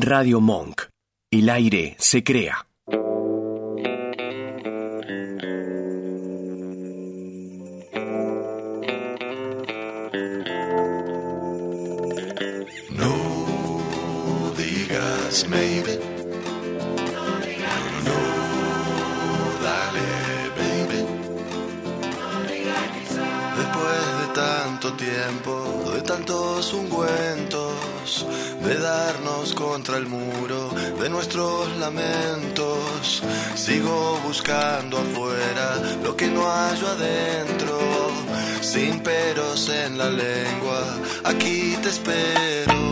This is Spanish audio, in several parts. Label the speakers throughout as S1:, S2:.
S1: Radio Monk. El aire se crea.
S2: No digas maybe. Tiempo, de tantos ungüentos, de darnos contra el muro de nuestros lamentos, sigo buscando afuera lo que no hallo adentro. Sin peros en la lengua, aquí te espero.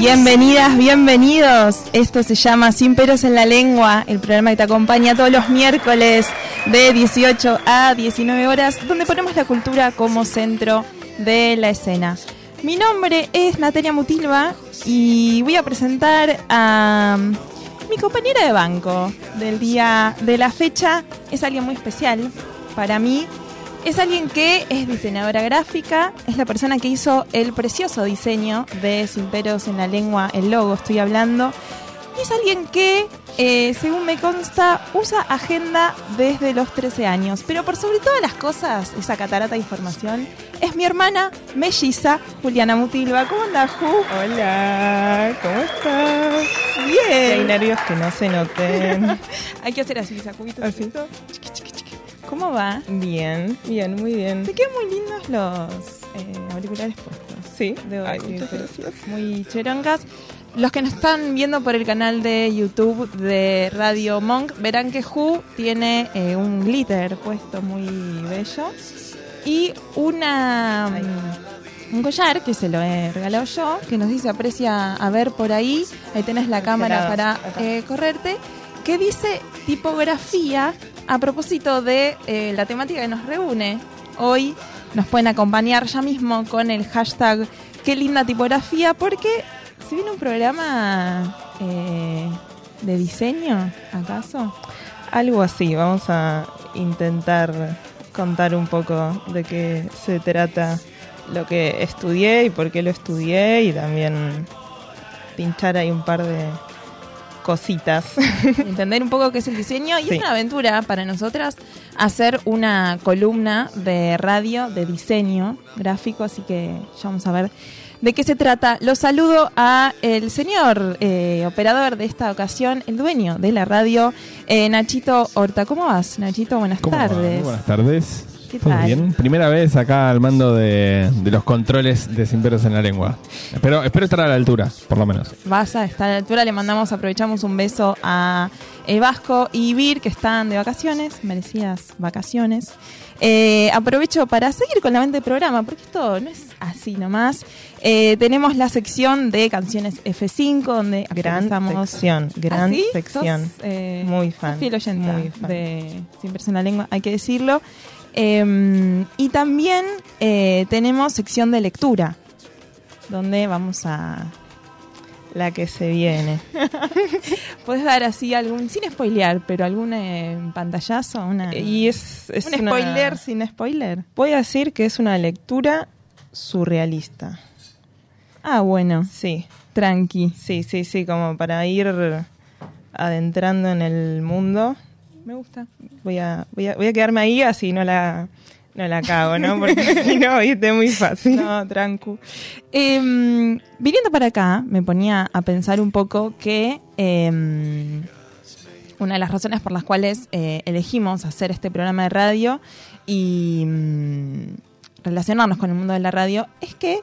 S3: Bienvenidas, bienvenidos. Esto se llama Sin peros en la lengua, el programa que te acompaña todos los miércoles de 18 a 19 horas, donde ponemos la cultura como centro de la escena. Mi nombre es Natalia Mutilva y voy a presentar a mi compañera de banco del día de la fecha. Es alguien muy especial para mí. Es alguien que es diseñadora gráfica, es la persona que hizo el precioso diseño de Sin peros en la lengua, el logo estoy hablando. Y es alguien que, eh, según me consta, usa agenda desde los 13 años. Pero por sobre todas las cosas, esa catarata de información, es mi hermana melliza, Juliana Mutilva. ¿Cómo andas, Ju?
S4: Hola, ¿cómo estás?
S3: Bien.
S4: Hay nervios que no se noten.
S3: Hay que hacer así, sacuditos.
S4: Así.
S3: ¿Cómo va?
S4: Bien, bien, muy bien.
S3: Te quedan muy lindos los eh, auriculares puestos.
S4: Sí,
S3: Debo
S4: Ay,
S3: decirte.
S4: muchas gracias.
S3: Muy cherongas. Los que nos están viendo por el canal de YouTube de Radio Monk verán que Ju tiene eh, un glitter puesto muy bello y una mm, un collar que se lo he regalado yo, que nos dice aprecia a ver por ahí, ahí tenés la cámara para eh, correrte, que dice tipografía a propósito de eh, la temática que nos reúne hoy. Nos pueden acompañar ya mismo con el hashtag qué linda tipografía, porque si viene un programa eh, de diseño, ¿acaso?
S4: Algo así, vamos a intentar contar un poco de qué se trata lo que estudié y por qué lo estudié y también pinchar ahí un par de cositas.
S3: entender un poco qué es el diseño y
S4: Sí.
S3: es una aventura para nosotras hacer una columna de radio de diseño gráfico, así que ya vamos a ver de qué se trata. Lo saludo a el señor eh, operador de esta ocasión, el dueño de la radio, eh, Nachito Horta. ¿Cómo vas, Nachito? Buenas
S5: ¿Cómo va?
S3: tardes.
S5: Muy buenas tardes.
S3: ¿Qué
S5: ¿Todo
S3: tal?
S5: bien? Primera vez acá al mando de, de los controles de Sin Peros en la Lengua. Espero, espero estar a la altura, por lo menos.
S3: Vas a estar a la altura, le mandamos, aprovechamos un beso a eh, Vasco y Vir, que están de vacaciones, merecidas vacaciones. Eh, aprovecho para seguir con la mente del programa, porque esto no es así nomás. Eh, tenemos la sección de canciones F5, donde
S4: Gran sección, gran
S3: ¿Ah, sí?
S4: sección.
S3: Sos, eh,
S4: Muy fan,
S3: fiel
S4: fan.
S3: de Sin en la Lengua, hay que decirlo. Eh, y también eh, tenemos sección de lectura, donde vamos a
S4: La que se viene.
S3: ¿Puedes dar así algún, sin spoilear, pero algún eh, pantallazo? Una,
S4: Y es, es
S3: un
S4: una-
S3: spoiler sin spoiler.
S4: Voy a decir que es una lectura surrealista.
S3: Ah, bueno,
S4: Sí,
S3: tranqui.
S4: sí, sí, sí, como para ir adentrando en el mundo.
S3: Me gusta.
S4: Voy a, voy a, voy a quedarme ahí así no la, no la cago, ¿no? Porque si no, viste, muy fácil.
S3: No, trancu. Em, viniendo para acá, me ponía a pensar un poco que em, una de las razones por las cuales eh, elegimos hacer este programa de radio y mm, relacionarnos con el mundo de la radio es que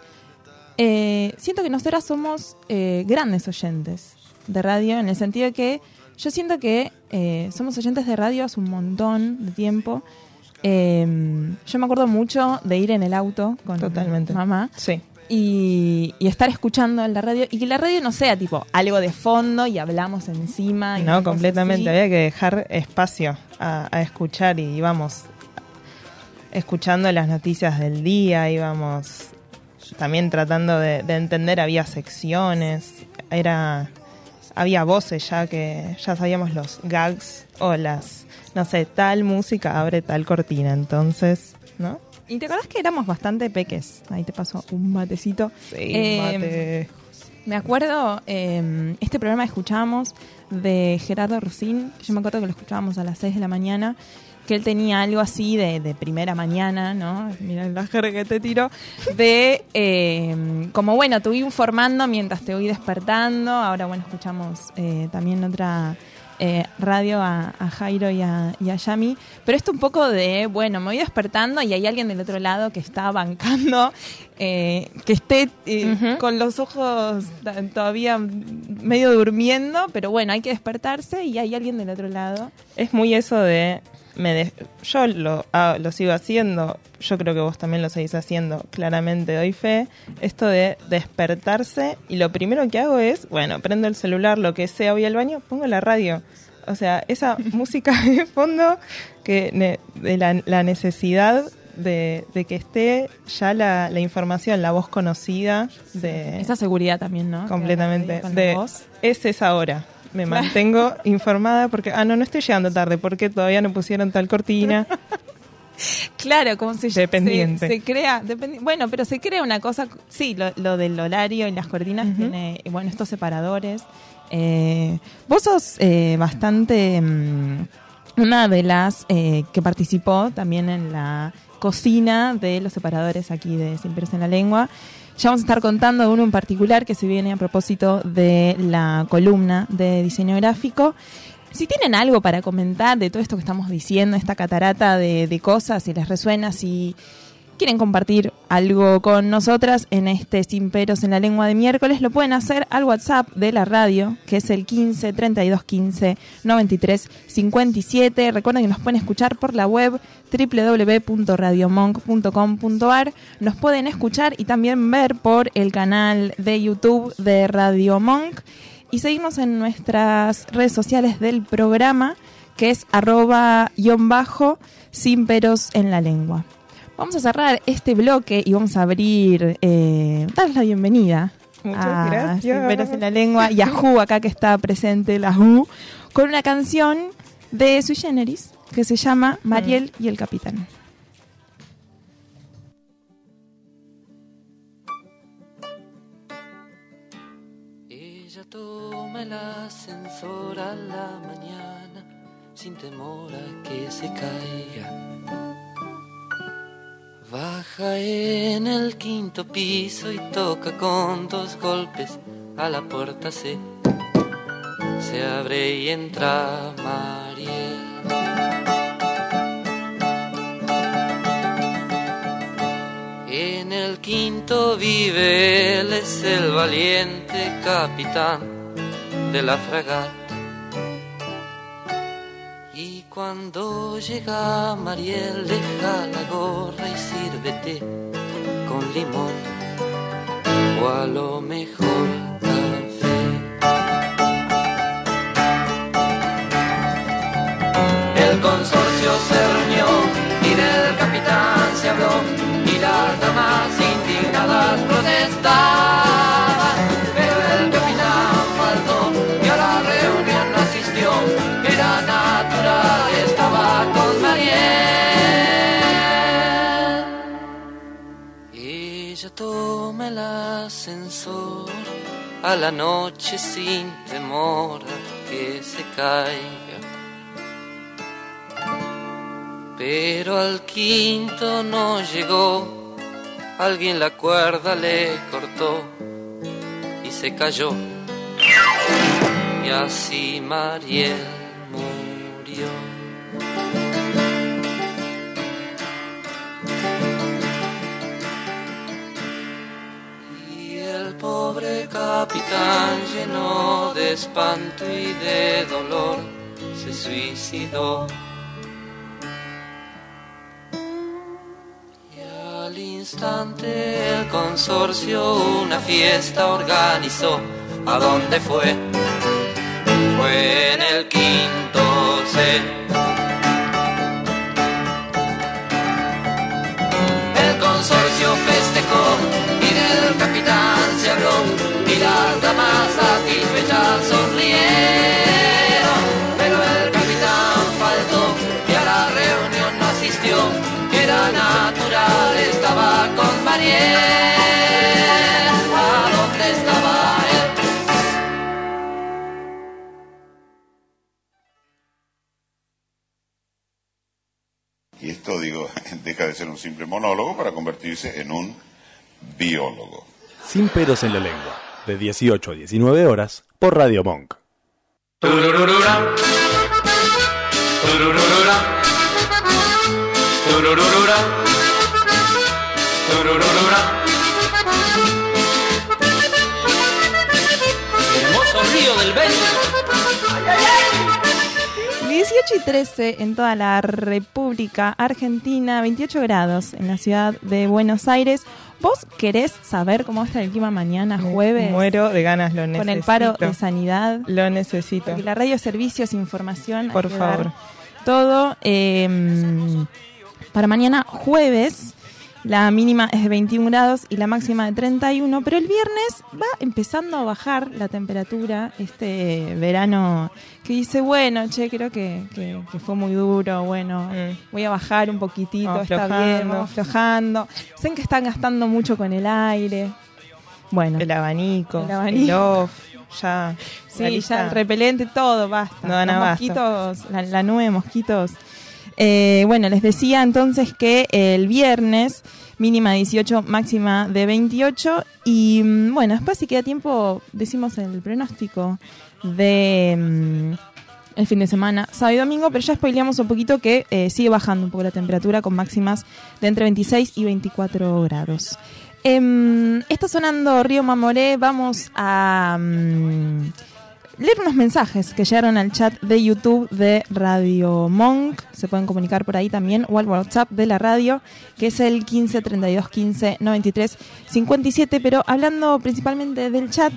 S3: eh, siento que nosotras somos eh, grandes oyentes de radio en el sentido de que yo siento que eh, somos oyentes de radio hace un montón de tiempo. Eh, yo me acuerdo mucho de ir en el auto con
S4: Totalmente.
S3: mamá
S4: Sí.
S3: y, y estar escuchando en la radio y que la radio no sea tipo algo de fondo y hablamos encima. y
S4: No, completamente. Había que dejar espacio a, a escuchar y íbamos escuchando las noticias del día, íbamos también tratando de, de entender, había secciones, era había voces ya que ya sabíamos los gags o las, no sé, tal música abre tal cortina, entonces, ¿no?
S3: Y te acordás que éramos bastante peques. Ahí te paso un matecito.
S4: Sí,
S3: Eh,
S4: mate.
S3: Me acuerdo, eh, este programa escuchábamos de Gerardo Rosín, yo me acuerdo que lo escuchábamos a las 6 de la mañana, que él tenía algo así de, de primera mañana, ¿no? Mira la jerga que te tiro, de eh, como bueno, te voy informando mientras te voy despertando. Ahora, bueno, escuchamos eh, también otra eh, radio a, a Jairo y a, y a Yami, pero esto un poco de, bueno, me voy despertando y hay alguien del otro lado que está bancando, eh, que esté eh, con los ojos todavía medio durmiendo, pero bueno, hay que despertarse y hay alguien del otro lado.
S4: Es muy eso de, me de- yo lo, ah, lo sigo haciendo, yo creo que vos también lo seguís haciendo, claramente doy fe, esto de despertarse y lo primero que hago es, bueno, prendo el celular, lo que sea, voy al baño, pongo la radio. O sea, esa música de fondo, que ne- de la, la necesidad de, de que esté ya la, la información, la voz conocida de
S3: Esa seguridad también, ¿no?
S4: completamente. De, es esa hora. Me mantengo informada porque, ah, no, no estoy llegando tarde porque todavía no pusieron tal cortina.
S3: Claro, como se
S4: Dependiente.
S3: Se, se crea, dependi- bueno, pero se crea una cosa, sí, lo, lo del horario y las cortinas tiene, bueno, estos separadores. Eh, vos sos eh, bastante mm, una de las eh, que participó también en la cocina de los separadores aquí de Sin Pelos en la Lengua. Ya vamos a estar contando uno en particular que se viene a propósito de la columna de diseño gráfico. Si tienen algo para comentar de todo esto que estamos diciendo, esta catarata de, de cosas, si les resuena, si quieren compartir algo con nosotras en este Sin Peros en la Lengua de miércoles, lo pueden hacer al WhatsApp de la radio, que es el 15 32 15 93 57. Recuerden que nos pueden escuchar por la web www.radiomonk.com.ar. Nos pueden escuchar y también ver por el canal de YouTube de Radio Monk y seguirnos en nuestras redes sociales del programa, que es arroba guion bajo sin peros en la lengua. Vamos a cerrar este bloque y vamos a abrir, eh, darles la bienvenida.
S4: Muchas
S3: a
S4: gracias.
S3: En la lengua y a Ju, acá que está presente, la Ju, con una canción de Sui Generis que se llama Mariel y el Capitán.
S6: Ella toma el ascensor a la mañana sin temor a que se caiga. Baja en el quinto piso y toca con dos golpes a la puerta se se abre y entra Mariel. En el quinto vive él, es el valiente capitán de la fragata. Cuando llega Mariel, deja la gorra y sírvete con limón. O a lo mejor toma el ascensor a la noche sin temor a que se caiga. Pero al quinto no llegó, alguien la cuerda le cortó y se cayó. Y así Mariel murió. Pobre capitán lleno de espanto y de dolor se suicidó. Y al instante el consorcio una fiesta organizó. ¿A dónde fue? Fue en el quinto C. vidas damas satisfechas sonrieron, pero el capitán faltó y a la reunión no asistió, era natural, estaba con Mariel, ¿a dónde estaba él?
S7: Y esto, digo, deja de ser un simple monólogo para convertirse en un biólogo.
S8: Sin pedos en la lengua de 18 a 19 horas por Radio Monk.
S6: Turururura. Turururura. Turururura. Turururura. Hermoso río del Beni.
S3: 18 y 13 en toda la República Argentina, 28 grados en la ciudad de Buenos Aires. ¿Vos querés saber cómo va a estar el clima mañana, jueves?
S4: Muero de ganas, lo necesito.
S3: Con el paro de sanidad.
S4: Lo necesito.
S3: Porque la radio servicios, información.
S4: Por favor.
S3: Todo. eh, para mañana jueves, la mínima es de 21 grados y la máxima de 31, pero el viernes va empezando a bajar la temperatura, este verano que dice, bueno, che, creo que, que- que fue muy duro, bueno,
S4: Mm.
S3: voy a bajar un poquitito,
S4: Vamos
S3: está bien,
S4: aflojando.
S3: vamos aflojando. Sé que están gastando mucho con el aire. Bueno,
S4: El abanico,
S3: El
S4: el,
S3: abanico.
S4: off, ya.
S3: Sí, ya el repelente, todo, basta.
S4: No,
S3: Los mosquitos, la, la nube de mosquitos. Eh, bueno, les decía entonces que el viernes mínima 18, máxima de 28 y mm, bueno, después si queda tiempo decimos el pronóstico de mm, el fin de semana, sábado y domingo, pero ya spoileamos un poquito que eh, sigue bajando un poco la temperatura con máximas de entre 26 y 24 grados. Em, está sonando Río Mamoré, vamos a mm, leer unos mensajes que llegaron al chat de YouTube de Radio Monk. Se pueden comunicar por ahí también o al WhatsApp de la radio, que es el 15 32 15 93 57. Pero hablando principalmente del chat,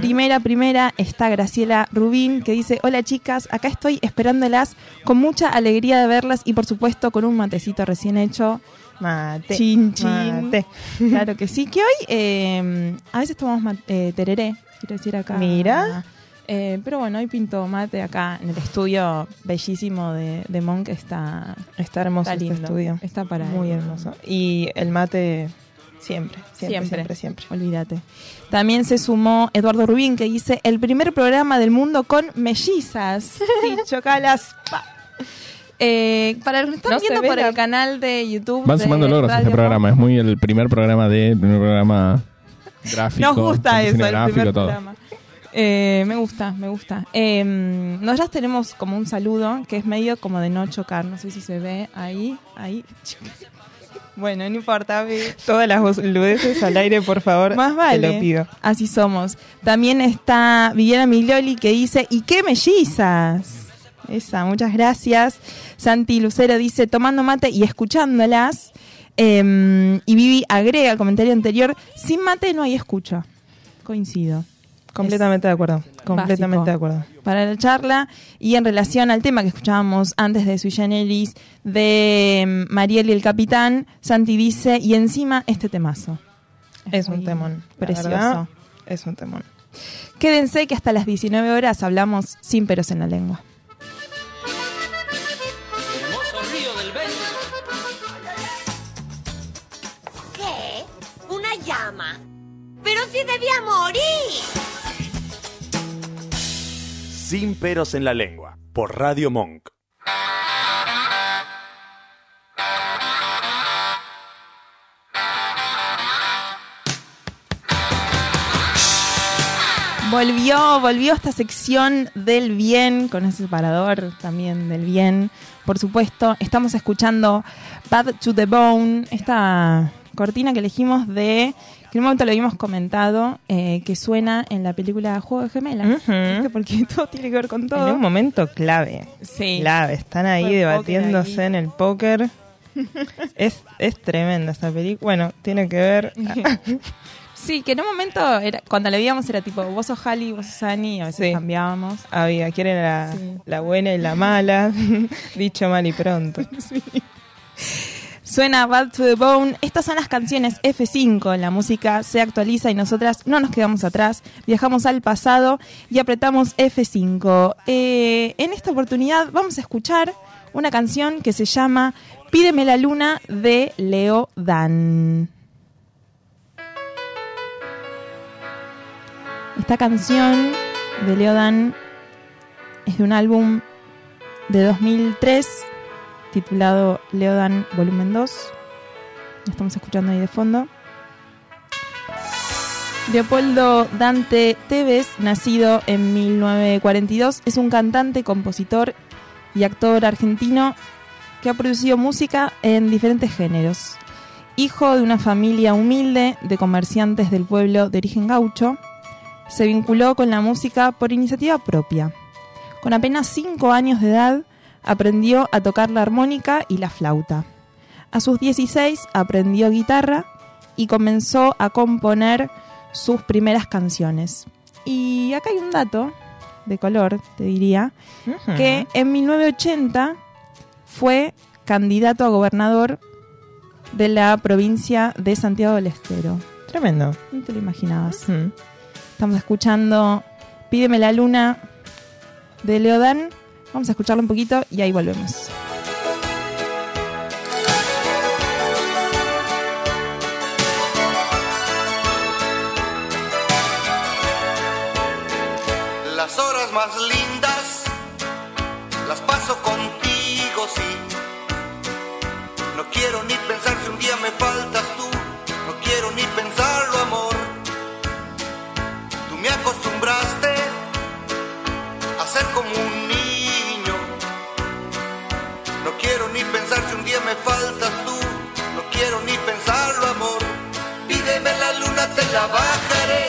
S3: primera, primera está Graciela Rubín, que dice: Hola chicas, acá estoy esperándolas con mucha alegría de verlas y por supuesto con un matecito recién hecho.
S4: Mate.
S3: Chin, chin.
S4: Mate.
S3: Claro que sí, que hoy eh, a veces tomamos ma- eh, tereré, quiero decir acá.
S4: Mira.
S3: Eh, pero bueno, hoy pinto mate acá en el estudio bellísimo de, de Monk. Está,
S4: Está hermoso
S3: está
S4: este estudio.
S3: Está para
S4: Muy hermoso. Y el mate siempre, siempre,
S3: Siempre.
S4: siempre, siempre.
S3: Olvídate. También se sumó Eduardo Rubín que dice el primer programa del mundo con mellizas. Sí, chocalas. pa. Eh, para los que están viendo por el canal de YouTube.
S5: Van
S3: de
S5: sumando logros este programa. Es muy el primer programa de, el primer programa gráfico.
S3: Nos gusta eso, el
S5: gráfico,
S3: primer
S5: todo.
S3: programa. Eh, me gusta, me gusta. Eh, nosotras tenemos como un saludo que es medio como de no chocar. No sé si se ve ahí, ahí. Bueno, no importa.
S4: Todas las boludeces al aire, por favor.
S3: Más vale.
S4: Te lo pido.
S3: Así somos. También está Viviana Miglioli que dice, ¿y qué mellizas? Esa, muchas gracias. Santi Lucero dice, tomando mate y escuchándolas. Eh, y Vivi agrega el comentario anterior, sin mate no hay escucha. Coincido.
S4: Completamente de acuerdo. Completamente de acuerdo.
S3: Para la charla y en relación al tema que escuchábamos antes de Sui Generis de mm, Mariel y el Capitán, Santi dice, y encima este temazo.
S4: Es un temón.
S3: Precioso.
S4: verdad, es un temón.
S3: Quédense que hasta las 19 horas hablamos sin peros en la lengua.
S6: Hermoso río del Beni.
S9: ¿Qué? ¿Una llama? ¡Pero si debía morir!
S8: Sin peros en la lengua por Radio Monk.
S3: Volvió, volvió esta sección del bien, con ese separador también del bien. Por supuesto, estamos escuchando Bad to the Bone, esta cortina que elegimos de, que en un momento lo habíamos comentado, eh, que suena en la película Juego de Gemelas. Porque todo tiene que ver con todo.
S4: En un momento clave.
S3: Sí.
S4: Clave. Están ahí
S3: el
S4: debatiéndose
S3: ahí.
S4: en el póker. es, es tremenda esta película. Bueno, tiene que ver.
S3: Sí, que en un momento, era, cuando la veíamos era tipo, vos sos Halley, vos sos Annie, a veces
S4: Sí.
S3: cambiábamos.
S4: Había quién era la,
S3: Sí.
S4: la buena y la mala. Dicho mal y pronto.
S3: Suena Bad to the Bone. Estas son las canciones F5. La música se actualiza y nosotras no nos quedamos atrás. Viajamos al pasado y apretamos F5. Eh, en esta oportunidad vamos a escuchar una canción que se llama Pídeme la luna de Leo Dan. Esta canción de Leo Dan es de un álbum de 2003 titulado Leodan Volumen 2. Lo estamos escuchando ahí de fondo. Leopoldo Dante Tevez, nacido en 1942, es un cantante, compositor y actor argentino que ha producido música en diferentes géneros. Hijo de una familia humilde de comerciantes del pueblo de origen gaucho, se vinculó con la música por iniciativa propia. Con apenas 5 años de edad, aprendió a tocar la armónica y la flauta. A sus 16 aprendió guitarra y comenzó a componer sus primeras canciones. Y acá hay un dato de color, te diría, que en 1980 fue candidato a gobernador de la provincia de Santiago del Estero.
S4: Tremendo.
S3: No te lo imaginabas. Estamos escuchando Pídeme la luna de Leodán. Vamos a escucharlo un poquito y ahí volvemos.
S2: Las horas más lindas las paso contigo, sí. Me faltas tú. No quiero ni pensarlo, amor. Pídeme la luna, te la bajaré.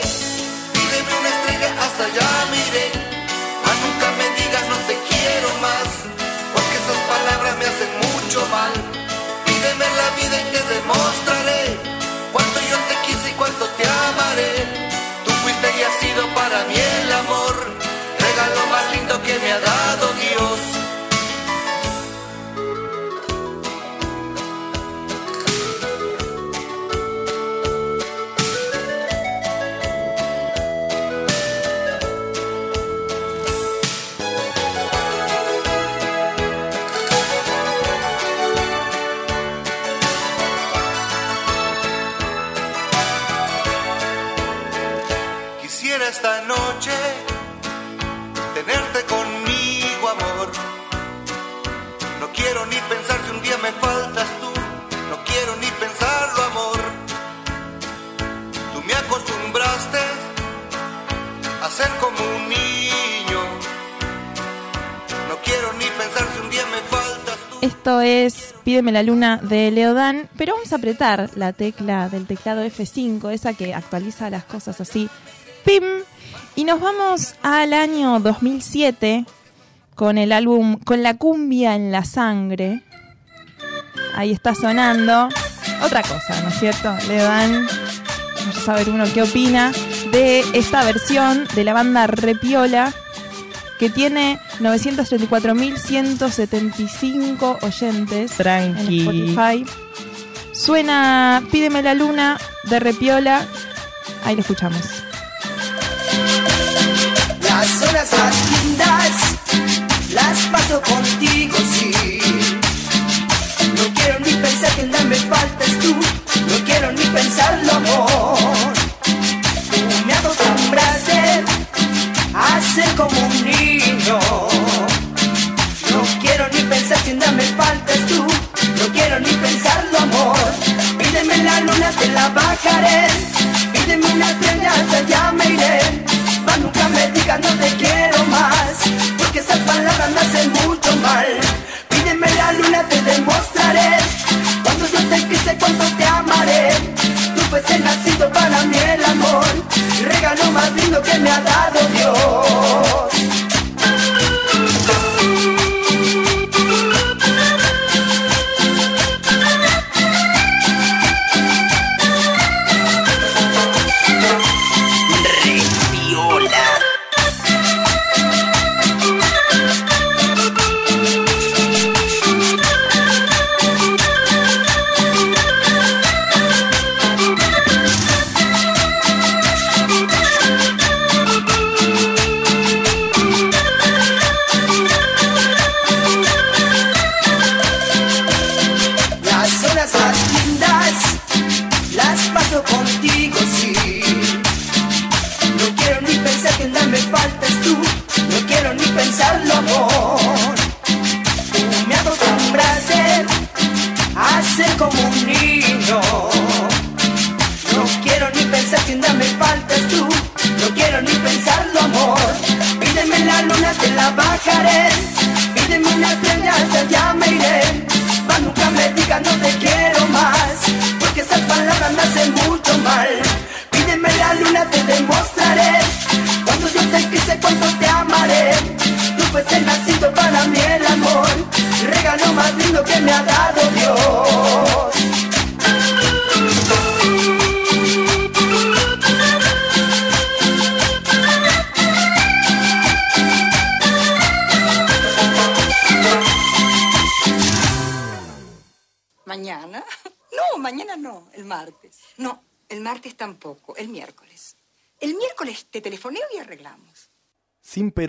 S2: Pídeme una estrella, hasta allá miré. Mas nunca me digas no te quiero más. Porque esas palabras me hacen mucho mal. Pídeme la vida y te demostraré. Como un niño. No quiero ni pensar si un día me faltas.
S3: Esto es Pídeme la luna de Leodán, pero vamos a apretar la tecla del teclado F5, esa que actualiza las cosas así. ¡Pim! Y nos vamos al año 2007 con el álbum Con la cumbia en la sangre. Ahí está sonando. Otra cosa, ¿no es cierto? Leodán, vamos a saber uno qué opina de esta versión de la banda Repiola que tiene 934.175 oyentes
S4: Tranqui.
S3: en Spotify. Suena Pídeme la luna de Repiola. Ahí lo escuchamos.
S10: Las horas más lindas las paso contigo, sí. No quiero ni pensar que nada me faltas tú. No quiero ni pensarlo, amor. Ser como un niño. No quiero ni pensar que nada me faltas tú. No quiero ni pensarlo, amor. Pídeme la luna, te la bajaré. Pídeme una estrella, hasta allá me iré. Mas nunca me digas no te quiero más. Porque esas palabras me hacen mucho mal. Pídeme la luna, te demostraré. Cuando yo te quise, cuánto te amaré. Tú fuiste nacido para mí. Regalo más lindo que me ha dado Dios.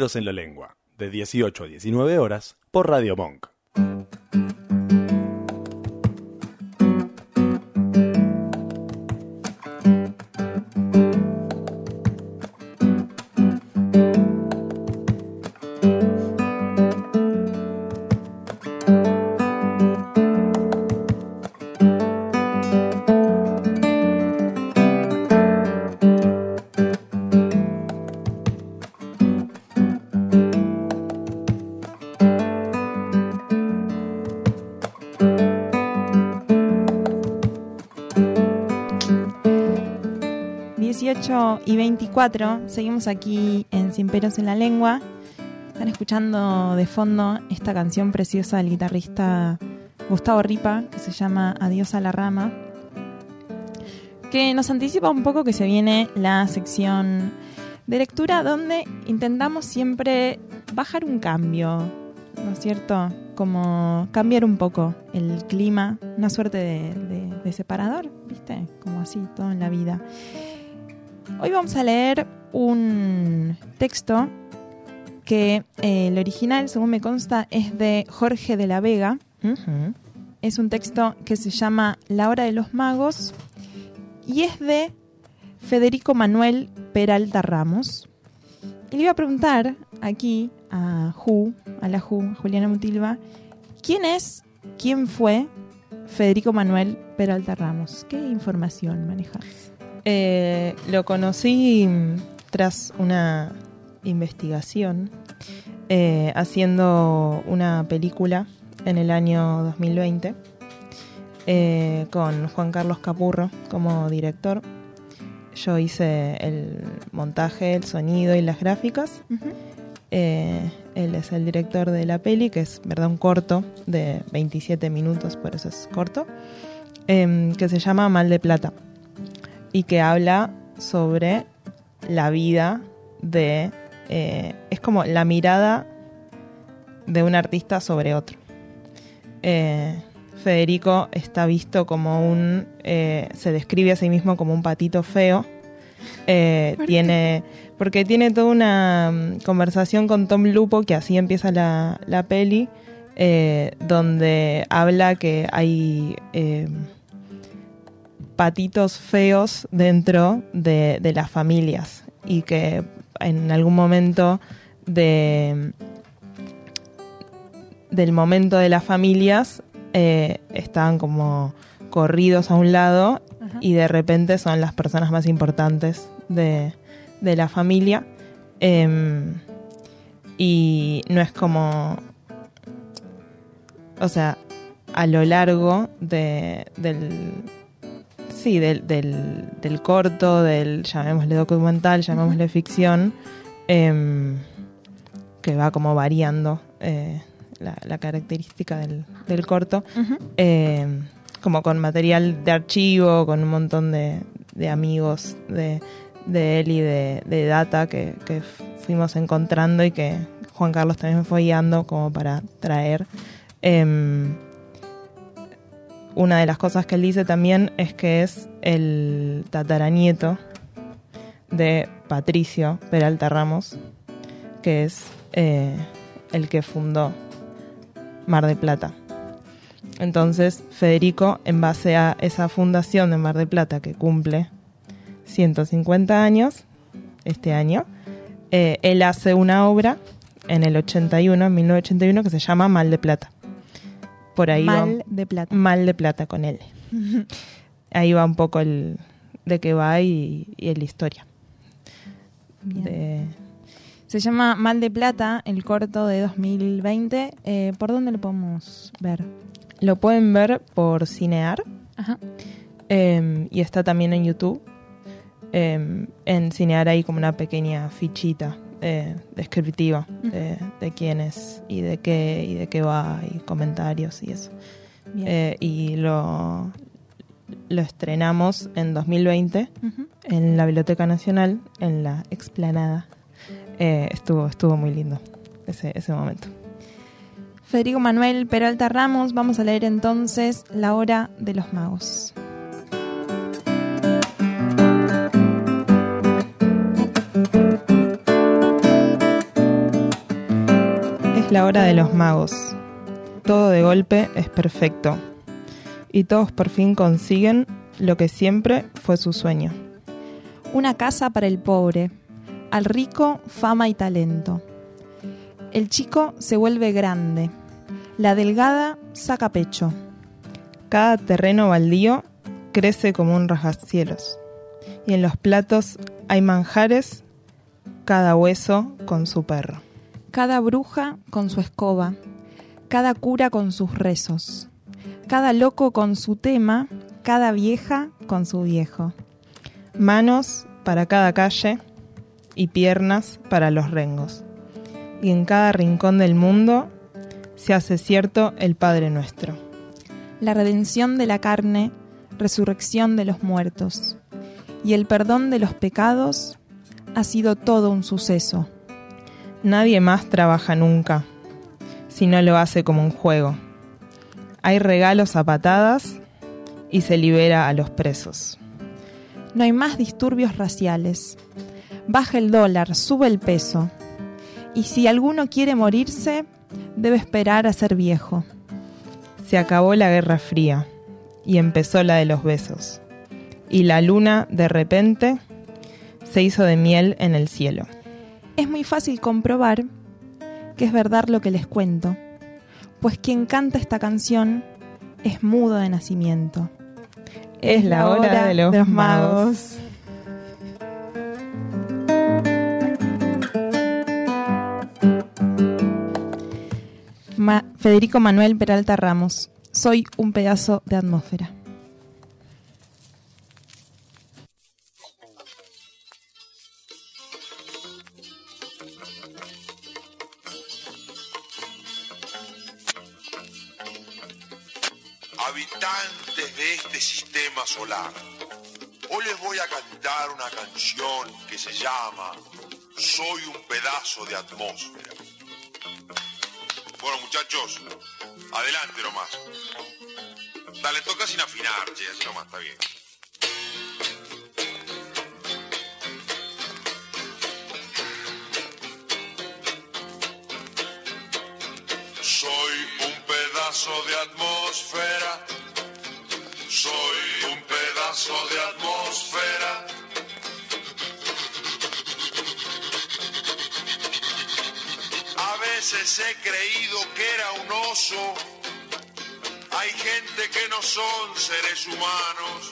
S8: En la lengua, de 18 a 19 horas, por Radio Monk.
S3: Y 24, seguimos aquí en Sin Peros en la Lengua. Están escuchando de fondo esta canción preciosa del guitarrista Gustavo Ripa, que se llama Adiós a la rama, que nos anticipa un poco que se viene la sección de lectura donde intentamos siempre bajar un cambio, ¿no es cierto? Como cambiar un poco el clima, una suerte de, de- de separador, ¿viste? Como así, todo en la vida. Hoy vamos a leer un texto que eh, el original, según me consta, es de Jorge de la Vega. Es un texto que se llama La Hora de los Magos y es de Federico Manuel Peralta Ramos. Y le iba a preguntar aquí a Ju, a la Ju, a Juliana Mutilva, ¿quién es, quién fue Federico Manuel Peralta Ramos? ¿Qué información manejas?
S4: Eh, lo conocí tras una investigación eh, haciendo una película en el año 2020 eh, con Juan Carlos Capurro como director. Yo hice el montaje, el sonido y las gráficas. Eh, él es el director de la peli, que es verdad un corto de 27 minutos, por eso es corto, que se llama Mal de Plata y que habla sobre la vida de... eh, es como la mirada de un artista sobre otro. Eh, Federico está visto como un... eh, se describe a sí mismo como un patito feo. Tiene porque tiene toda una mm, conversación con Tom Lupo que así empieza la, la peli donde habla que hay patitos feos dentro de, de las familias y que en algún momento de del momento de las familias eh, estaban como corridos a un lado
S3: Ajá.
S4: y de repente son las personas más importantes de, de la familia Em, y no es como o sea a lo largo de, del sí del, del, del corto del llamémosle documental llamémosle ficción em, que va como variando eh, la, la característica del, del corto eh, como con material de archivo, con un montón de, de amigos de, de él y de, de data que, que fuimos encontrando y que Juan Carlos también fue guiando como para traer. Em, una de las cosas que él dice también es que es el tataranieto de Patricio Peralta Ramos, que es eh, el que fundó Mar de Plata. Entonces, Federico, en base a esa fundación de Mar de Plata que cumple 150 años este año, eh, él hace una obra en el 81, en 1981, que se llama Mal de Plata. Por ahí
S3: Mal
S4: va-
S3: de Plata.
S4: Mal de Plata con él. Ahí va un poco el de qué va y, y la historia. De-
S3: Se llama Mal de Plata, el corto de 2020. Eh, ¿Por dónde lo podemos ver?
S4: Lo pueden ver por Cinear.
S3: Ajá.
S4: Eh, y está también en YouTube. Eh, en Cinear hay como una pequeña fichita eh, descriptiva de, de quién es y de qué y de qué va y comentarios y eso. Eh, y lo, lo estrenamos en 2020
S3: Ujú.
S4: en la Biblioteca Nacional, en la explanada. Eh, estuvo, estuvo muy lindo ese, ese momento.
S3: Federico Manuel Peralta Ramos, vamos a leer entonces La Hora de los Magos.
S4: La hora de los magos. Todo de golpe es perfecto. Y todos por fin consiguen lo que siempre fue su sueño.
S3: Una casa para el pobre, al rico fama y talento. El chico se vuelve grande, la delgada saca pecho.
S4: Cada terreno baldío crece como un rascacielos. Y en los platos hay manjares, cada hueso con su perro.
S3: Cada bruja con su escoba, cada cura con sus rezos, cada loco con su tema, cada vieja con su viejo.
S4: Manos para cada calle y piernas para los rengos. Y en cada rincón del mundo se hace cierto el Padre Nuestro.
S3: La redención de la carne, resurrección de los muertos. Y el perdón de los pecados ha sido todo un suceso.
S4: Nadie más trabaja nunca, si no lo hace como un juego. Hay regalos a patadas y se libera a los presos.
S3: No hay más disturbios raciales. Baja el dólar, sube el peso. Y si alguno quiere morirse, debe esperar a ser viejo.
S4: Se acabó la Guerra Fría y empezó la de los besos. Y la luna, de repente, se hizo de miel en el cielo.
S3: Es muy fácil comprobar que es verdad lo que les cuento, pues quien canta esta canción es mudo de nacimiento.
S4: Es la hora de los magos.
S3: Ma- Federico Manuel Peralta Ramos. Soy un pedazo de atmósfera.
S11: Habitantes de este sistema solar, hoy les voy a cantar una canción que se llama Soy un pedazo de atmósfera. Bueno muchachos, adelante nomás. Dale, toca sin afinar, che, así nomás, está bien. Soy un pedazo de atmósfera. De atmósfera. A veces he creído que era un oso. Hay gente que no son seres humanos.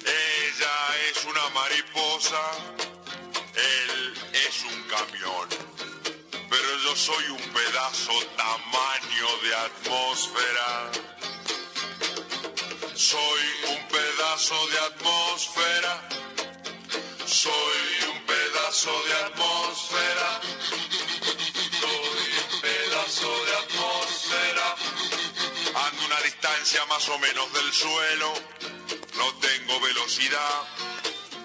S11: Ella es una mariposa. Él es un camión pero yo soy un pedazo tamaño de atmósfera. Soy pedazo de atmósfera. Soy un pedazo de atmósfera. Soy un pedazo de atmósfera. Ando una distancia más o menos del suelo. No tengo velocidad.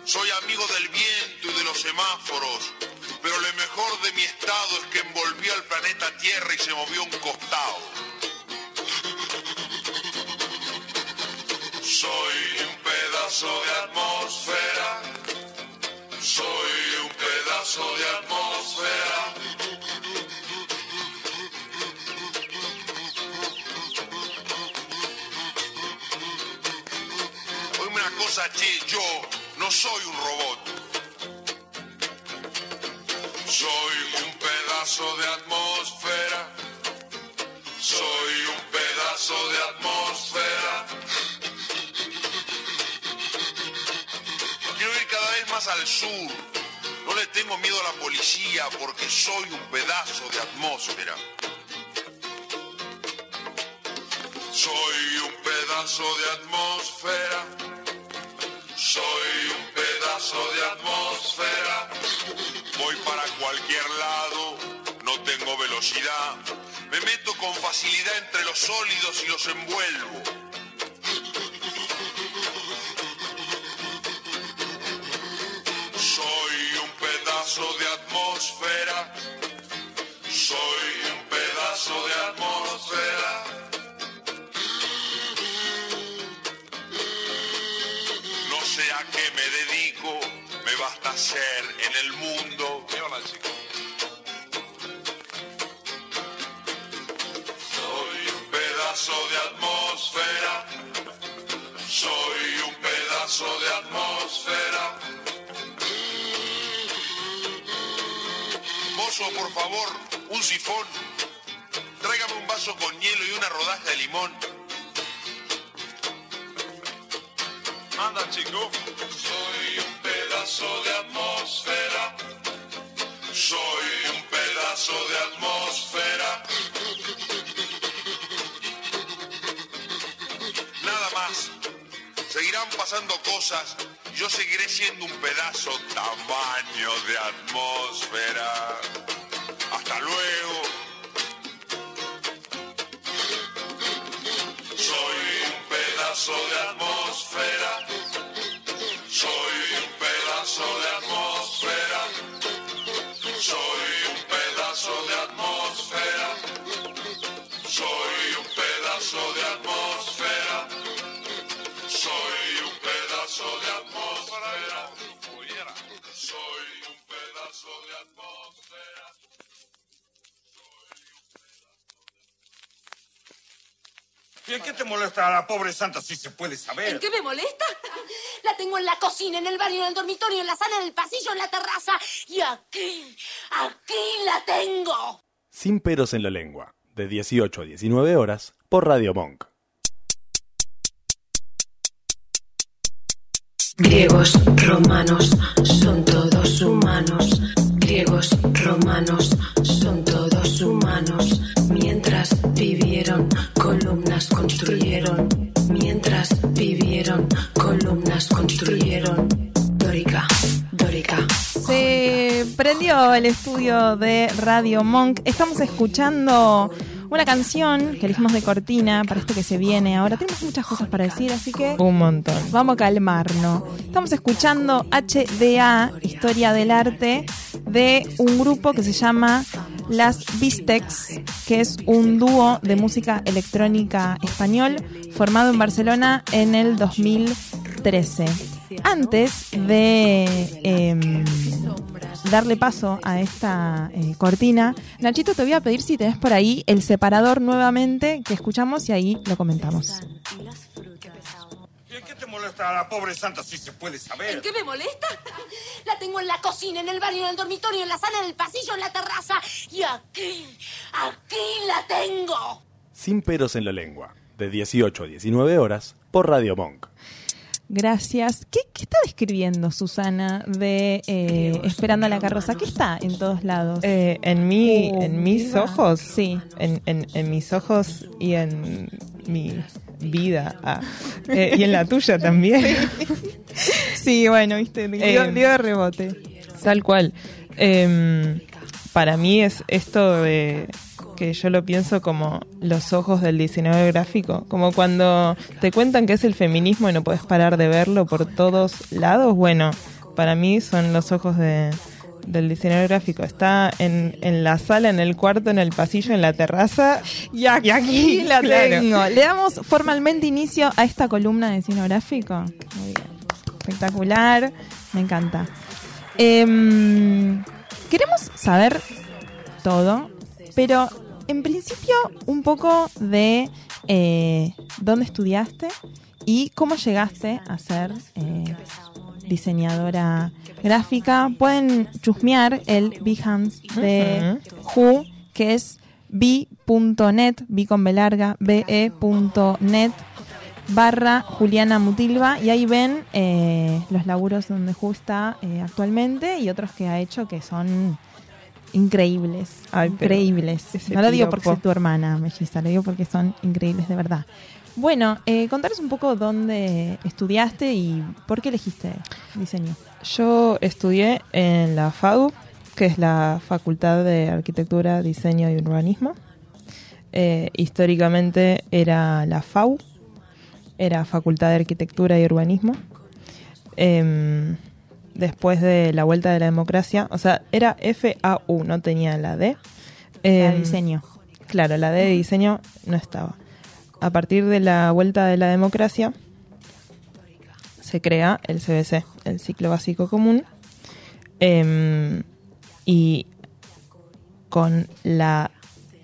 S11: Soy amigo del viento y de los semáforos, pero lo mejor de mi estado es que envolvió al planeta Tierra y se movió un costado. Pedazo de atmósfera. Soy un pedazo de atmósfera. Cosa, che, yo no soy un robot. Soy un pedazo de atmósfera. Soy un pedazo de atmósfera. Al sur, No le tengo miedo a la policía porque soy un pedazo de atmósfera. Soy un pedazo de atmósfera. Soy un pedazo de atmósfera. Voy para cualquier lado, no tengo velocidad. Me meto con facilidad entre los sólidos y los envuelvo. Atmósfera. Soy un pedazo de atmósfera. No sé a qué me dedico, me basta ser en el mundo. Soy un pedazo de atmósfera. Soy un pedazo de atmósfera. Por favor, un sifón. Tráigame un vaso con hielo y una rodaja de limón. Anda, chico. Soy un pedazo de atmósfera. Soy un pedazo de atmósfera. Seguirán pasando cosas. Yo seguiré siendo un pedazo tamaño de atmósfera. Hasta luego. Soy un pedazo de atmósfera. Soy un pedazo de atmósfera. Soy un pedazo de atmósfera. Soy un pedazo de atmósfera. Pedazo de atmósfera.
S12: ¿Y en qué te molesta a la pobre santa si se puede saber?
S9: ¿En qué me molesta? La tengo en la cocina, en el baño, en el dormitorio, en la sala, en el pasillo, en la terraza. Y aquí, aquí la tengo.
S8: Sin peros en la lengua, de 18 a 19 horas, por Radio Monk.
S13: Griegos, romanos, son todos humanos. Griegos, romanos, son todos humanos. Mientras vivieron, columnas construyeron. Mientras vivieron, columnas construyeron. Dórica, dórica.
S3: Se prendió el estudio de Radio Monk. Estamos escuchando una canción que elegimos de cortina para esto que se viene ahora. Tenemos muchas cosas para decir, así que
S4: Un montón.
S3: vamos a calmarnos. Estamos escuchando HDA, Historia del Arte, de un grupo que se llama Las Bistecs, que es un dúo de música electrónica español formado en Barcelona en el 2013. Antes de em, darle paso a esta eh, cortina, Nachito, te voy a pedir si tenés por ahí el separador nuevamente que escuchamos y ahí lo comentamos.
S12: ¿Y en qué te molesta a la pobre santa si se puede saber?
S9: ¿En qué me molesta? La tengo en la cocina, en el baño, en el dormitorio, en la sala, en el pasillo, en la terraza. Y aquí, aquí la tengo.
S8: Sin peros en la lengua, de 18 a 19 horas, por Radio Monk.
S3: Gracias. ¿Qué, qué está describiendo Susana de eh, Esperando a la carroza? ¿Qué está en todos lados?
S4: Eh, en mi,
S3: Oh,
S4: en mis ojos,
S3: Sí.
S4: en, en, en mis ojos y en mi vida ah, eh, y en la tuya también.
S3: Sí, bueno, viste, dio,
S4: Eh,
S3: dio de rebote.
S4: Tal cual. Em, para mí es esto de que yo lo pienso como los ojos del diseñador gráfico, como cuando te cuentan que es el feminismo y no puedes parar de verlo por todos lados. Bueno, para mí son los ojos de, del diseñador gráfico. Está en, en la sala, en el cuarto, en el pasillo, en la terraza.
S3: Y aquí,
S4: aquí,
S3: la
S4: claro.
S3: tengo. Le damos formalmente inicio a esta columna de diseño gráfico. Muy bien. Espectacular. Me encanta. Em, queremos saber todo, pero en principio un poco de eh, dónde estudiaste y cómo llegaste a ser eh, diseñadora gráfica. Pueden chusmear el Behance de Who, que es b.net, b con b larga, be.net. barra Juliana Mutilva y ahí ven eh, los laburos donde Ju está eh, actualmente y otros que ha hecho que son increíbles.
S4: Ay,
S3: increíbles. No lo digo porque
S4: piropo.
S3: soy tu hermana, melliza, lo digo porque son increíbles de verdad. Bueno, eh, contanos un poco dónde estudiaste y por qué elegiste diseño.
S4: Yo estudié en la FAU, que es la Facultad de Arquitectura, Diseño y Urbanismo. Eh, históricamente era la FAU, era Facultad de Arquitectura y Urbanismo. Em, después de la vuelta de la democracia, o sea, era FAU, no tenía la D.
S3: La de
S4: Em,
S3: diseño.
S4: Claro, la D de diseño no estaba. A partir de la vuelta de la democracia, se crea el CBC, el ciclo básico común, em, y con la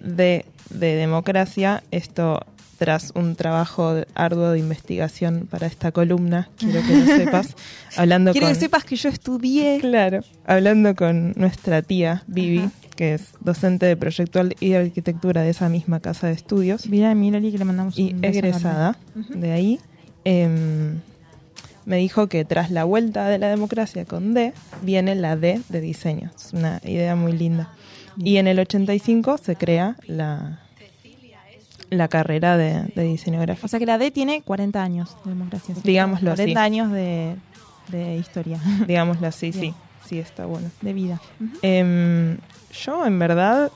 S4: D de democracia, esto tras un trabajo arduo de investigación para esta columna, quiero que lo sepas, hablando
S3: Quiero
S4: con...
S3: que sepas que yo estudié.
S4: Claro, hablando con nuestra tía Vivi, que es docente de proyectual y de arquitectura de esa misma casa de estudios.
S3: Mira, Miroli, que le mandamos
S4: Y
S3: un beso
S4: egresada
S3: enorme.
S4: de ahí, em, me dijo que tras la vuelta de la democracia con D, viene la D de diseño. Es una idea muy linda. Y en el 85 se crea la, la carrera de, de diseño gráfico.
S3: O sea que la D tiene 40 años de democracia.
S4: Digámoslo así.
S3: 40 años de, de historia.
S4: Digámoslo así, sí.
S3: Bien.
S4: Sí, está bueno.
S3: De vida.
S4: Em, yo, en verdad,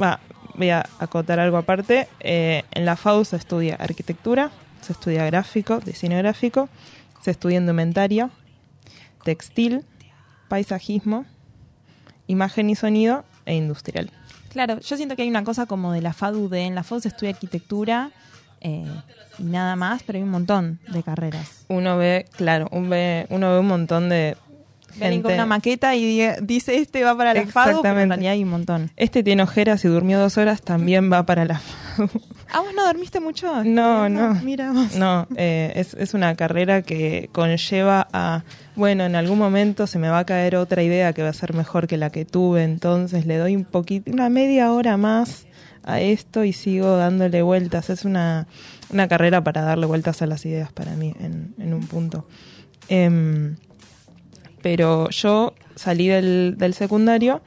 S4: va, voy a acotar algo aparte. Eh, en la FAU se estudia arquitectura, se estudia gráfico, diseño gráfico, se estudia indumentaria, textil, paisajismo, imagen y sonido e industrial.
S3: Claro, yo siento que hay una cosa como de la FADUD. En la FADU se estudia arquitectura eh, y nada más, pero hay un montón de carreras.
S4: Uno ve, claro, un ve, uno ve un montón de
S3: Vienen con una maqueta y di- dice este va para la FADU, pero en
S4: Exactamente.
S3: realidad hay un montón.
S4: Este tiene ojeras y durmió dos horas, también va para la FAU.
S3: Ah, vos no dormiste mucho.
S4: No, no.
S3: Mira vos.
S4: No, eh, es, es una carrera que conlleva a, bueno, en algún momento se me va a caer otra idea que va a ser mejor que la que tuve, entonces le doy un poquito, una media hora más a esto y sigo dándole vueltas. Es una, una carrera para darle vueltas a las ideas para mí en, en un punto. Em, pero yo salí del, del secundario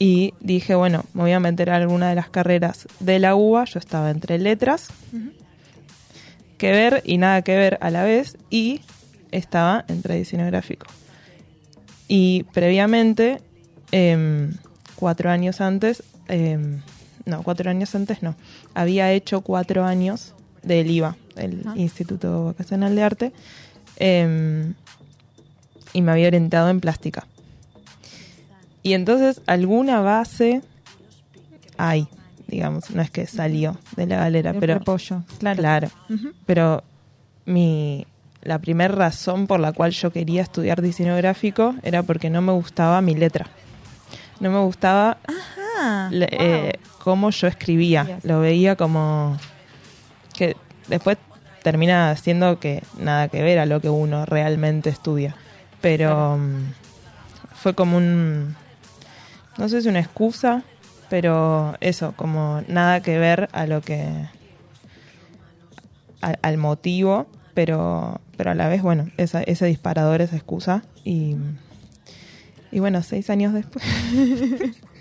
S4: y dije, bueno, me voy a meter a alguna de las carreras de la UBA. Yo estaba entre letras, que ver y nada que ver a la vez, y estaba entre diseño gráfico. Y previamente, em, cuatro años antes, em, no, cuatro años antes no, había hecho cuatro años del IVA, el. Instituto Vacacional de Arte, em, y me había orientado en plástica. Y entonces alguna base hay, digamos, no es que salió de la galera,
S3: El
S4: pero
S3: repollo, claro.
S4: claro. Pero mi la primera razón por la cual yo quería estudiar diseño gráfico era porque no me gustaba mi letra. No me gustaba le-
S3: wow.
S4: eh, cómo yo escribía.
S3: Yes.
S4: Lo veía como que después termina siendo que nada que ver a lo que uno realmente estudia. Pero mm, fue como un no sé si una excusa, pero eso, como nada que ver a lo que a- al motivo, pero pero a la vez, bueno, esa, ese disparador, esa excusa y y bueno, seis años después.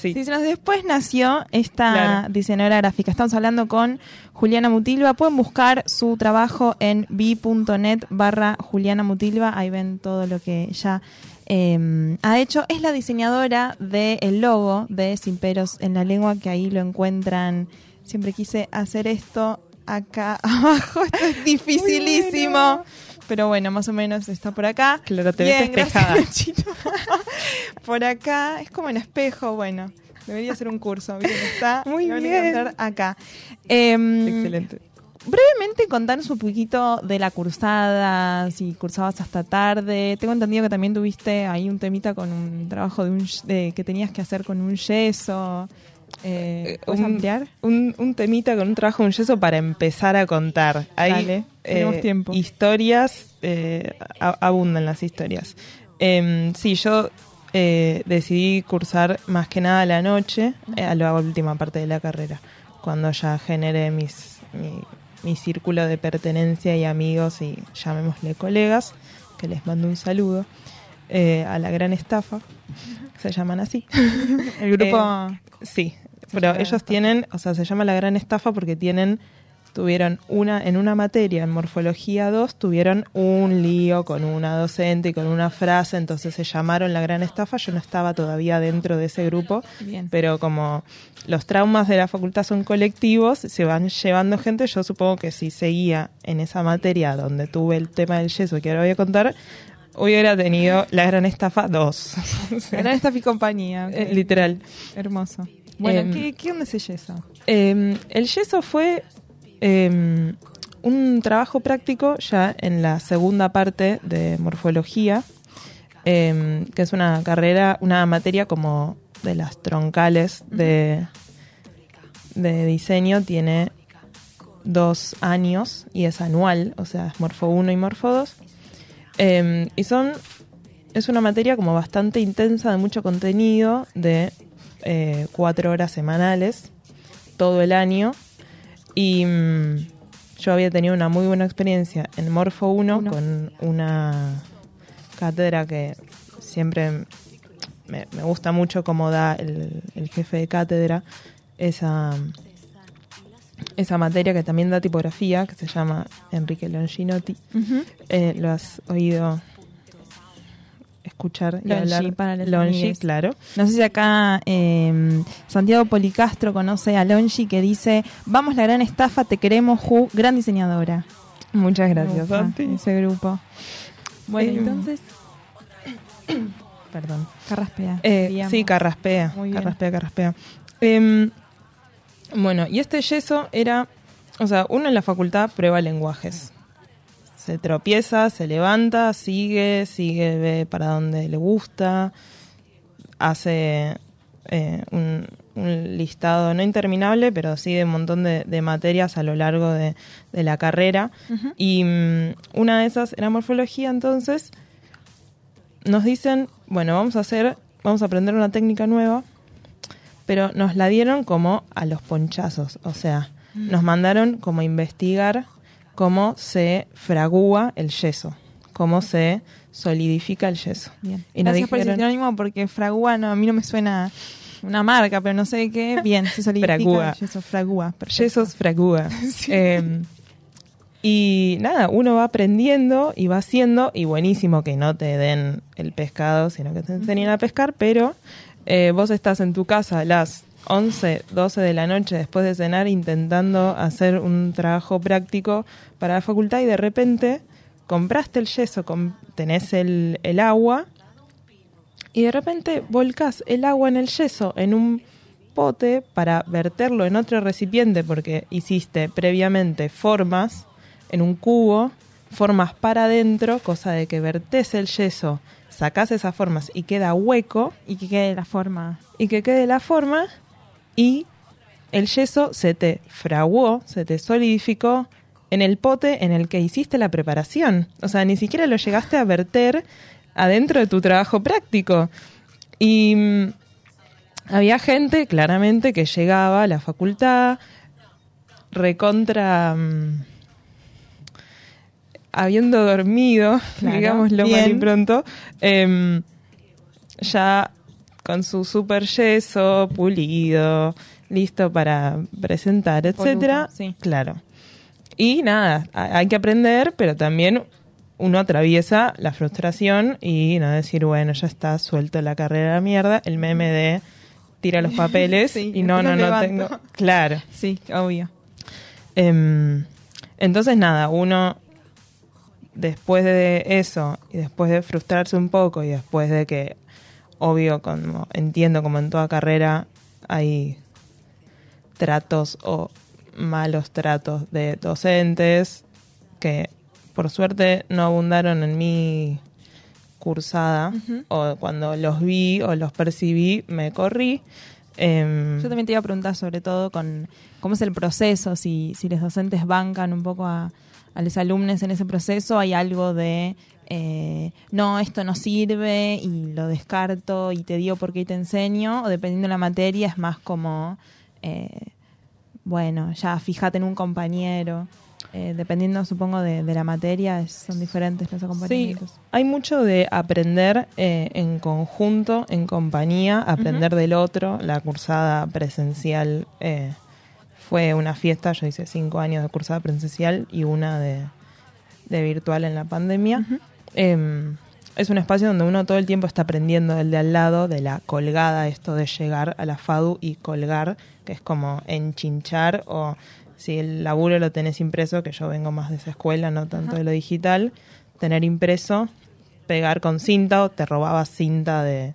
S4: sí.
S3: Después nació esta
S4: Claro.
S3: diseñadora gráfica. Estamos hablando con Juliana Mutilva. Pueden buscar su trabajo en bi.net barra Juliana Mutilva. Ahí ven todo lo que ella eh, ha hecho. Es la diseñadora del logo de Sin Peros en la Lengua, que ahí lo encuentran. Siempre quise hacer esto acá abajo. Esto es dificilísimo. Pero bueno, más o menos está por acá.
S4: Claro, te
S3: Bien,
S4: ves despejada.
S3: gracias, por acá, es como en espejo, bueno. Debería ser un curso, bien, está.
S4: Muy
S3: lo
S4: bien.
S3: acá. Em,
S4: Excelente.
S3: brevemente contanos un poquito de la cursada, si cursabas hasta tarde. Tengo entendido que también tuviste ahí un temita con un trabajo de un, de, que tenías que hacer con un yeso. Eh, ¿Puedes
S4: un,
S3: ampliar?
S4: un, un temita con un trabajo en yeso para empezar a contar. Hay
S3: Dale, tenemos
S4: eh,
S3: tiempo.
S4: historias, eh, abundan las historias. Em, sí, yo eh, decidí cursar más que nada a la noche, eh, a la última parte de la carrera, cuando ya generé mis, mi- mi círculo de pertenencia y amigos y llamémosle colegas, que les mando un saludo, eh, a la gran estafa, se llaman así.
S3: El grupo...
S4: Eh, sí, pero ellos tienen, o sea, se llama la gran estafa porque tienen, tuvieron una, en una materia, en morfología 2, tuvieron un lío con una docente y con una frase, entonces se llamaron la gran estafa, yo no estaba todavía dentro de ese grupo,
S3: Bien.
S4: pero como los traumas de la facultad son colectivos, se van llevando gente, yo supongo que si seguía en esa materia donde tuve el tema del yeso que ahora voy a contar, hubiera tenido la gran estafa 2.
S3: Gran estafa y compañía.
S4: Eh, literal.
S3: Hermoso. Bueno,
S4: Em,
S3: ¿qué, ¿qué onda ese yeso?
S4: Eh, el yeso fue eh, un trabajo práctico ya en la segunda parte de morfología, eh, que es una carrera, una materia como de las troncales de, de diseño, tiene dos años y es anual, o sea, es Morfo 1 y Morfo 2. Eh, y son, es una materia como bastante intensa, de mucho contenido, de eh, cuatro horas semanales, todo el año. Y mm, yo había tenido una muy buena experiencia en Morfo 1 con una cátedra que siempre me, me gusta mucho cómo da el, el jefe de cátedra esa, esa materia que también da tipografía, que se llama Enrique Longinotti.
S3: Ujú.
S4: Eh, ¿Lo has oído escuchar y
S3: Longi,
S4: hablar?
S3: para amigues.
S4: claro.
S3: No sé si acá eh, Santiago Policastro conoce a Longi que dice, vamos la gran estafa, te queremos, Ju, gran diseñadora.
S4: Muchas gracias, Santi.
S3: Ese grupo. Bueno,
S4: Eh,
S3: entonces,
S4: Perdón.
S3: Carraspea.
S4: Eh, sí, carraspea. Carraspea, carraspea. Em, bueno, y este yeso era, o sea, uno en la facultad prueba lenguajes. Se tropieza, se levanta, sigue, sigue, ve para dónde le gusta, hace eh, un, un listado no interminable, pero sí de un montón de, de materias a lo largo de, de la carrera. Y mm, una de esas era morfología, entonces nos dicen, bueno, vamos a hacer, vamos a aprender una técnica nueva, pero nos la dieron como a los ponchazos, o sea,
S3: Mm.
S4: nos mandaron como a investigar cómo se fragúa el yeso, cómo se solidifica el yeso.
S3: Bien.
S4: Y
S3: Gracias por ese
S4: dijeron,
S3: sinónimo porque Fragua no, a mí no me suena una marca, pero no sé qué. Bien, se solidifica
S4: Fragua.
S3: el yeso Fragua. perfecto.
S4: yesos fragúa. Eh, y nada, uno va aprendiendo y va haciendo, y buenísimo que no te den el pescado, sino que te enseñen a pescar, pero eh, vos estás en tu casa a las 11, 12 de la noche después de cenar intentando hacer un trabajo práctico para la facultad y de repente compraste el yeso, tenés el, el agua y de repente volcás el agua en el yeso en un pote para verterlo en otro recipiente porque hiciste previamente formas en un cubo, formas para adentro, cosa de que vertés el yeso, sacás esas formas y queda hueco
S3: Y que quede la forma.
S4: y que quede la forma y el yeso se te fraguó, se te solidificó en el pote en el que hiciste la preparación. O sea, ni siquiera lo llegaste a verter adentro de tu trabajo práctico. Y mm, había gente, claramente, que llegaba a la facultad recontra... mm, habiendo dormido,
S3: Claro,
S4: digámoslo mal y pronto, em, ya con su super yeso pulido, listo para presentar, etcétera.
S3: sí.
S4: Claro. Y nada, ha- hay que aprender, pero también uno atraviesa la frustración y no decir, bueno, ya está, suelto la carrera a la mierda, el meme de tira los papeles
S3: Sí,
S4: y no, no, no tengo. Claro.
S3: Sí, obvio.
S4: Em, entonces, nada, uno después de eso y después de frustrarse un poco y después de que, obvio, como entiendo como en toda carrera hay tratos o malos tratos de docentes que por suerte no abundaron en mi cursada o cuando los vi o los percibí me corrí. Em,
S3: Yo también te iba a preguntar sobre todo con cómo es el proceso, si, si los docentes bancan un poco a, a los alumnos en ese proceso, hay algo de, eh, no, esto no sirve y lo descarto y te digo por qué te enseño, o dependiendo de la materia es más como, eh, bueno, ya fíjate en un compañero. eh, dependiendo, supongo, de, de la materia, es- son diferentes los
S4: Sí,
S3: acompañamientos.
S4: hay mucho de aprender eh, en conjunto, en compañía, aprender del otro. La cursada presencial eh, fue una fiesta, yo hice cinco años de cursada presencial y una de, de virtual en la pandemia. Em, es un espacio donde uno todo el tiempo está aprendiendo del de al lado, de la colgada, esto de llegar a la FADU y colgar, que es como enchinchar o si el laburo lo tenés impreso, que yo vengo más de esa escuela, no tanto de lo digital, tener impreso, pegar con cinta o te robabas cinta de,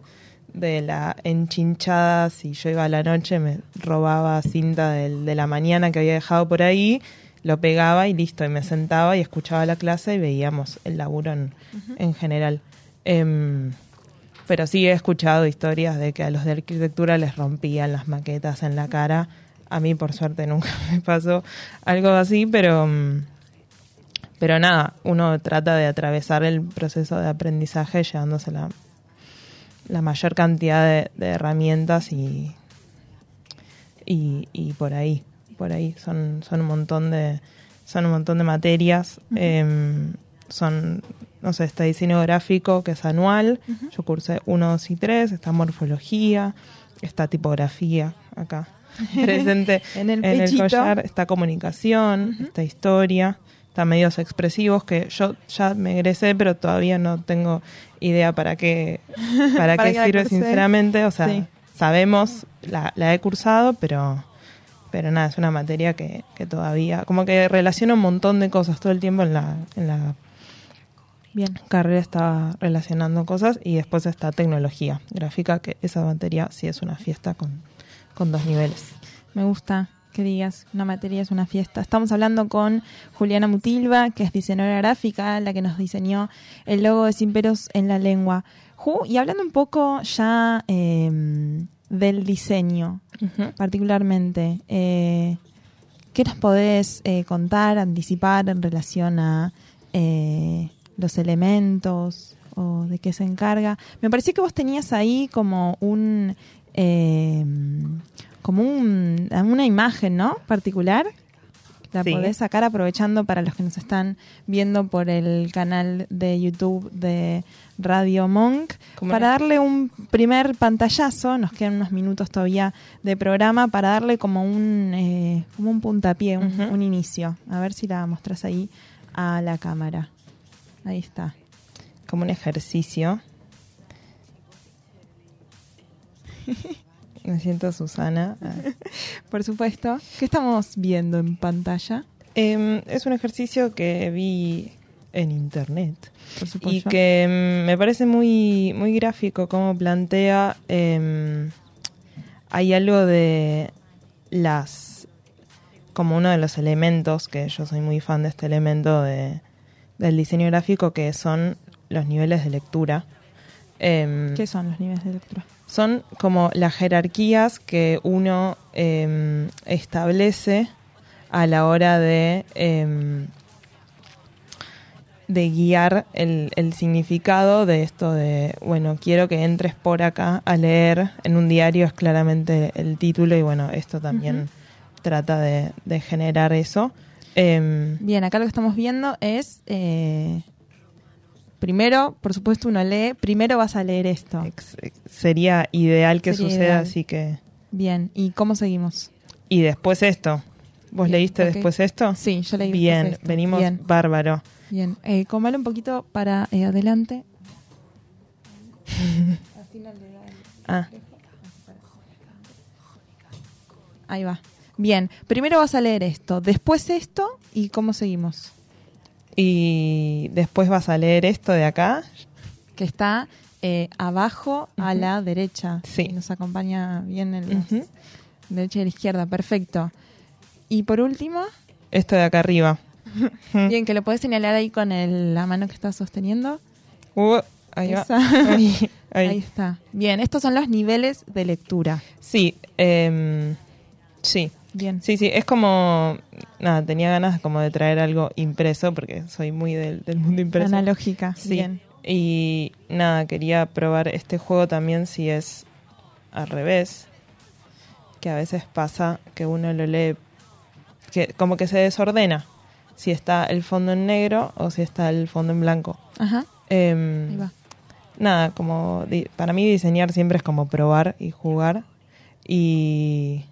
S4: de la enchinchada, si yo iba a la noche me robaba cinta del- de la mañana que había dejado por ahí, lo pegaba y listo, y me sentaba y escuchaba la clase y veíamos el laburo en, en general. Em, pero sí he escuchado historias de que a los de arquitectura les rompían las maquetas en la cara. A mí, por suerte, nunca me pasó algo así, pero, mm, pero nada, uno trata de atravesar el proceso de aprendizaje llevándose la, la mayor cantidad de, de herramientas y, y, y por ahí, por ahí. Son, son un montón de son un montón de materias, em, son no sé, está diseño gráfico que es anual, yo cursé 1, 2 y 3, está morfología, está tipografía acá presente
S3: En el
S4: en el
S3: pechito.
S4: collar, está comunicación, está historia, está medios expresivos que yo ya me egresé pero todavía no tengo idea para qué para,
S3: Para
S4: qué sirve sinceramente, o sea,
S3: Sí.
S4: sabemos, la, la he cursado, pero pero nada, es una materia que, que todavía, como que relaciona un montón de cosas todo el tiempo en la, en la
S3: Bien.
S4: carrera estaba relacionando cosas y después está tecnología gráfica, que esa materia sí es una fiesta con, con dos niveles.
S3: Me gusta que digas, una materia es una fiesta. Estamos hablando con Juliana Mutilva, que es diseñadora gráfica, la que nos diseñó el logo de Sin Peros en la Lengua. Ju, y hablando un poco ya eh, del diseño, particularmente, eh, ¿qué nos podés eh, contar, anticipar en relación a eh, los elementos o de qué se encarga? Me pareció que vos tenías ahí como un... eh, como un, una imagen, ¿no? Particular. La
S4: Sí.
S3: podés sacar aprovechando para los que nos están viendo por el canal de YouTube de Radio Monk.
S4: ¿Cómo
S3: Para darle un primer pantallazo, nos quedan unos minutos todavía de programa, para darle como un, eh, como un puntapié, un, un inicio. A ver si la mostrás ahí a la cámara. Ahí está.
S4: Como un ejercicio. Me siento Susana.
S3: Por supuesto. ¿Qué estamos viendo en pantalla?
S4: Em, es un ejercicio que vi en internet
S3: Por
S4: y
S3: supuesto.
S4: que em, me parece muy, muy gráfico como plantea. em, hay algo de las. como uno de los elementos, que yo soy muy fan de este elemento de, del diseño gráfico, que son los niveles de lectura.
S3: ¿Qué son los niveles de lectura?
S4: Son como las jerarquías que uno em, establece a la hora de, em, de guiar el, el significado de esto de, bueno, quiero que entres por acá a leer. En un diario es claramente el título y bueno, esto también trata de, de generar eso. Em,
S3: Bien, acá lo que estamos viendo es. Primero, por supuesto, uno lee. Primero vas a leer esto.
S4: sería ideal que
S3: Sería
S4: suceda,
S3: ideal.
S4: así que...
S3: Bien, ¿y cómo seguimos?
S4: Y después esto. ¿Vos
S3: Bien,
S4: leíste después esto?
S3: Sí, yo leí
S4: Bien,
S3: después esto.
S4: venimos
S3: Bien.
S4: bárbaro.
S3: Bien, eh, comale un poquito para eh, adelante.
S4: Ah,
S3: Ahí va. Bien, primero vas a leer esto, después esto y cómo seguimos.
S4: Y después vas a leer esto de acá.
S3: Que está eh, abajo a la derecha.
S4: Sí.
S3: Nos acompaña bien en la derecha y la izquierda, perfecto. Y por último,
S4: Esto de acá arriba.
S3: bien, que lo puedes señalar ahí con el- la mano que estás sosteniendo.
S4: Uh, ahí va. Ahí, ahí.
S3: Ahí está. Bien, estos son los niveles de lectura.
S4: Sí, em, sí.
S3: Bien.
S4: Sí, sí, es como, nada, tenía ganas como de traer algo impreso porque soy muy del, del mundo impreso.
S3: Analógica.
S4: Sí.
S3: Bien.
S4: Y nada, quería probar este juego también si es al revés, que a veces pasa que uno lo lee, que como que se desordena. si está el fondo en negro o si está el fondo en blanco.
S3: Ajá. Ahí va.
S4: nada, como para mí diseñar siempre es como probar y jugar y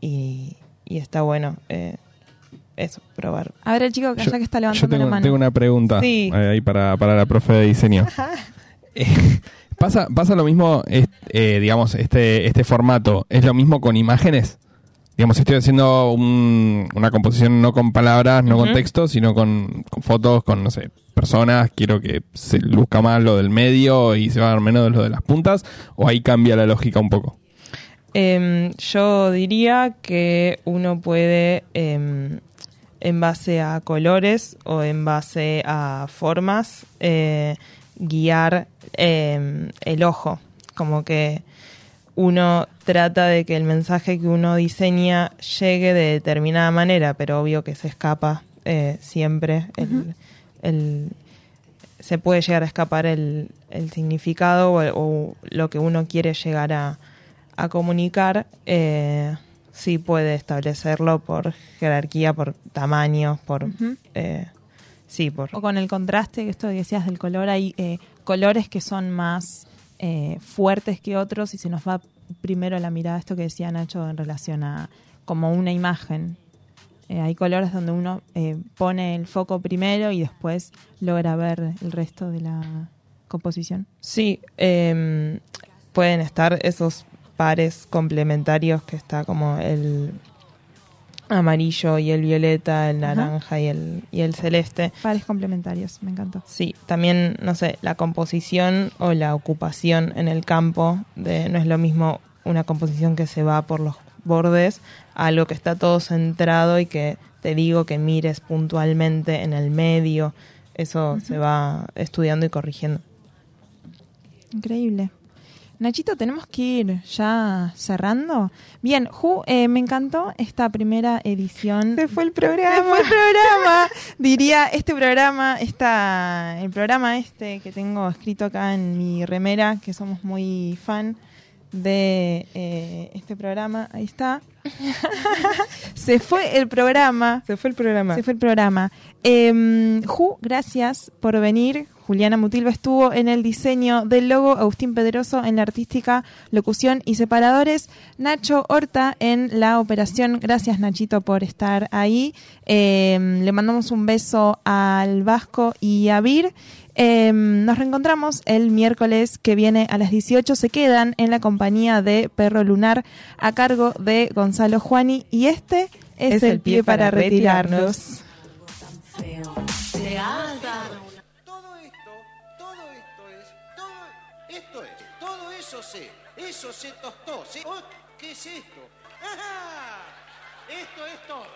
S4: y, y está bueno eh, eso, probar.
S3: A ver, el chico que
S5: Yo-
S3: allá que está
S5: Yo
S3: levantando
S5: tengo,
S3: la mano.
S5: tengo una pregunta
S4: Sí.
S5: eh, ahí para, para la profe de diseño. Eh, ¿Pasa, ¿Pasa lo mismo, eh, digamos, este, este formato? ¿Es lo mismo con imágenes? Digamos, estoy haciendo un- una composición no con palabras, no con texto, sino con, con fotos, con, no sé, personas. Quiero que se luzca más lo del medio y se va a ver menos lo de las puntas. ¿O ahí cambia la lógica un poco?
S4: Em, yo diría que uno puede, em, en base a colores o en base a formas, eh, guiar em, el ojo. Como que uno trata de que el mensaje que uno diseña llegue de determinada manera, pero obvio que se escapa eh, siempre. el- el- se puede llegar a escapar el, el significado o, o lo que uno quiere llegar a, a comunicar. Eh, sí puede establecerlo por jerarquía, por tamaños, por... Eh, sí, por...
S3: O con el contraste, que esto que decías del color, hay eh, colores que son más fuertes que otros y se nos va primero la mirada, esto que decía Nacho en relación a como una imagen. Hay colores donde uno pone el foco primero y después logra ver el resto de la composición.
S4: Sí, em, pueden estar esos pares complementarios que está como el amarillo y el violeta, el naranja y el, y el celeste.
S3: Pares complementarios, me encantó.
S4: Sí, también, no sé, la composición o la ocupación en el campo, de, no es lo mismo una composición que se va por los bordes, a algo que está todo centrado y que te digo que mires puntualmente en el medio. Eso se va estudiando y corrigiendo.
S3: Increíble. Nachito, tenemos que ir ya cerrando. Bien, Ju, eh, me encantó esta primera edición.
S4: Se fue el programa.
S3: Se fue el programa. Diría, este programa, esta, el programa este que tengo escrito acá en mi remera, que somos muy fan de eh, este programa. Ahí está. Se fue el programa.
S4: Se fue el programa.
S3: Se fue el programa. Eh, Ju, gracias por venir. Juliana Mutilva estuvo en el diseño del logo, Agustín Pedroso en la artística, locución y separadores, Nacho Horta en la operación. Gracias Nachito por estar ahí. Eh, le mandamos un beso al Vasco y a Vir. Eh, nos reencontramos el miércoles que viene a las 18. Se quedan en la compañía de Perro Lunar a cargo de Gonzalo Juani y este es, el, pie para, retirarnos.
S13: Se haga
S14: Todo esto, todo esto es, todo esto es, todo eso se, eso se tostó. se- oh, ¿Qué es esto? ¡Ajá! Esto es todo.